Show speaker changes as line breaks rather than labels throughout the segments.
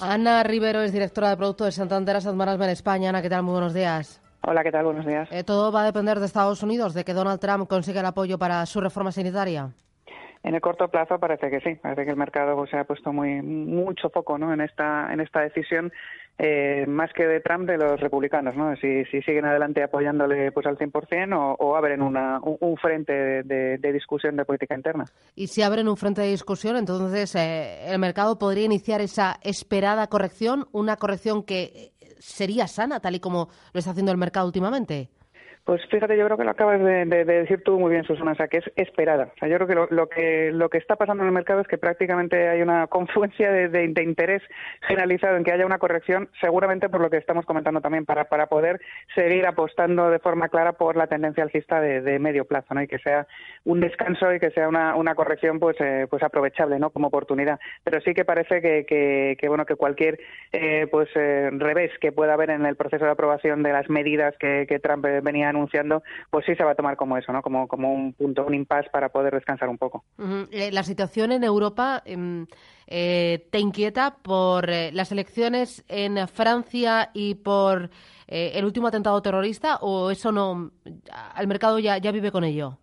Ana Rivero es directora de producto de Santander Asset en España. Ana, ¿qué tal? Muy buenos días.
Hola, ¿qué tal? Buenos días.
Eh, ¿Todo va a depender de Estados Unidos, de que Donald Trump consiga el apoyo para su reforma sanitaria?
En el corto plazo parece que sí, parece que el mercado se ha puesto muy mucho foco ¿no? en esta en esta decisión eh, más que de Trump de los republicanos, ¿no? Si, si siguen adelante apoyándole pues al 100% o, o abren una, un, frente de, de, discusión de política interna.
Y si abren un frente de discusión, entonces eh, el mercado podría iniciar esa esperada corrección, una corrección que sería sana, tal y como lo está haciendo el mercado últimamente.
Pues fíjate, yo creo que lo acabas de, decir tú muy bien, Susana, o sea, que es esperada. O sea, yo creo que lo, que lo que está pasando en el mercado es que prácticamente hay una confluencia de, interés generalizado en que haya una corrección, seguramente por lo que estamos comentando también, para, para poder seguir apostando de forma clara por la tendencia alcista de, medio plazo, ¿no? Y que sea un descanso y que sea una, una corrección, pues, eh, pues aprovechable, ¿no? Como oportunidad. Pero sí que parece que, que, bueno, que cualquier, eh, pues, eh, revés que pueda haber en el proceso de aprobación de las medidas que, Trump venía anunciando, pues sí se va a tomar como eso, ¿no? Como, como un punto, un impasse para poder descansar un poco.
Eh, la situación en Europa em, eh, te inquieta por eh, las elecciones en Francia y por el último atentado terrorista o eso no, el mercado ya, ya vive con ello?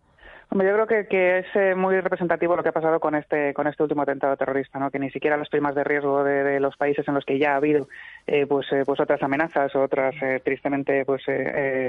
Yo creo que, que es eh, muy representativo lo que ha pasado con este con este último atentado terrorista, ¿no? Que ni siquiera las primas de riesgo de, los países en los que ya ha habido eh, pues eh, pues otras amenazas o otras tristemente pues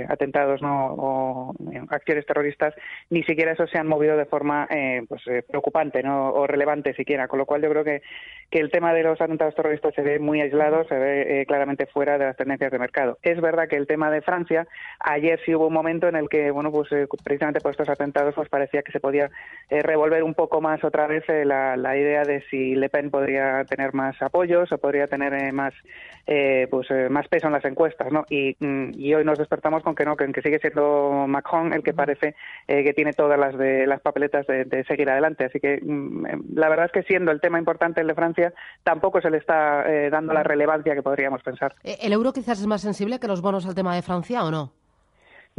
atentados no o acciones terroristas ni siquiera eso se han movido de forma pues preocupante no o relevante siquiera. Con lo cual yo creo que que el tema de los atentados terroristas se ve muy aislado se ve claramente fuera de las tendencias de mercado. Es verdad que el tema de Francia ayer sí hubo un momento en el que bueno pues precisamente por estos atentados pues parecía que se podía eh, revolver un poco más otra vez eh, la, idea de si Le Pen podría tener más apoyos o podría tener eh, pues más peso en las encuestas, ¿no? Mm, y, hoy nos despertamos con que no, que, sigue siendo Macron el que parece que tiene todas las de las papeletas de, seguir adelante. Así que mm, la verdad es que siendo el tema importante el de Francia, tampoco se le está dando la relevancia que podríamos pensar.
¿El euro quizás es más sensible que los bonos al tema de Francia o no?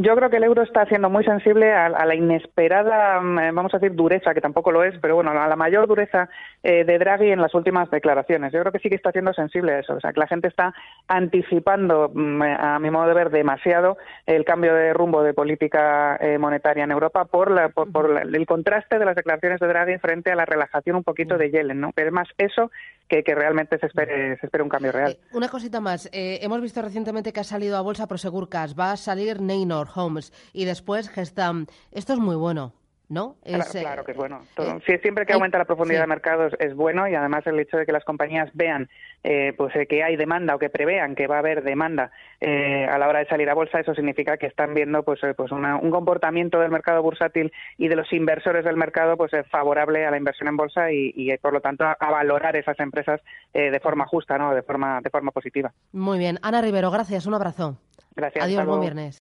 Yo creo que el euro está siendo muy sensible a, la inesperada, mm, eh, vamos a decir, dureza, que tampoco lo es, pero bueno, a la mayor dureza eh, de Draghi en las últimas declaraciones. Yo creo que sí que está siendo sensible a eso, o sea, que la gente está anticipando, mm, a mi modo de ver, demasiado el cambio de rumbo de política eh, monetaria en Europa por, la, por, el contraste de las declaraciones de Draghi frente a la relajación un poquito de Yellen, ¿no? Pero más eso que, que realmente se espere, se espere un cambio real.
una cosita más, hemos visto recientemente que ha salido a bolsa Prosegur Cash, va a salir Neynor Homes y después Gestam. Esto es muy bueno. ¿No?
claro, que es bueno. Eh, siempre que aumenta la profundidad de mercados es bueno y además el hecho de que las compañías vean eh, pues eh, que hay demanda o que prevean que va a haber demanda a la hora de salir a bolsa, eso significa que están viendo pues, pues un comportamiento del mercado bursátil y de los inversores del mercado pues favorable a la inversión en bolsa y, por lo tanto a, valorar esas empresas de forma justa, ¿no? De forma de forma positiva.
Muy bien, Ana Rivero, gracias, un abrazo.
Gracias.
Adiós, buen viernes.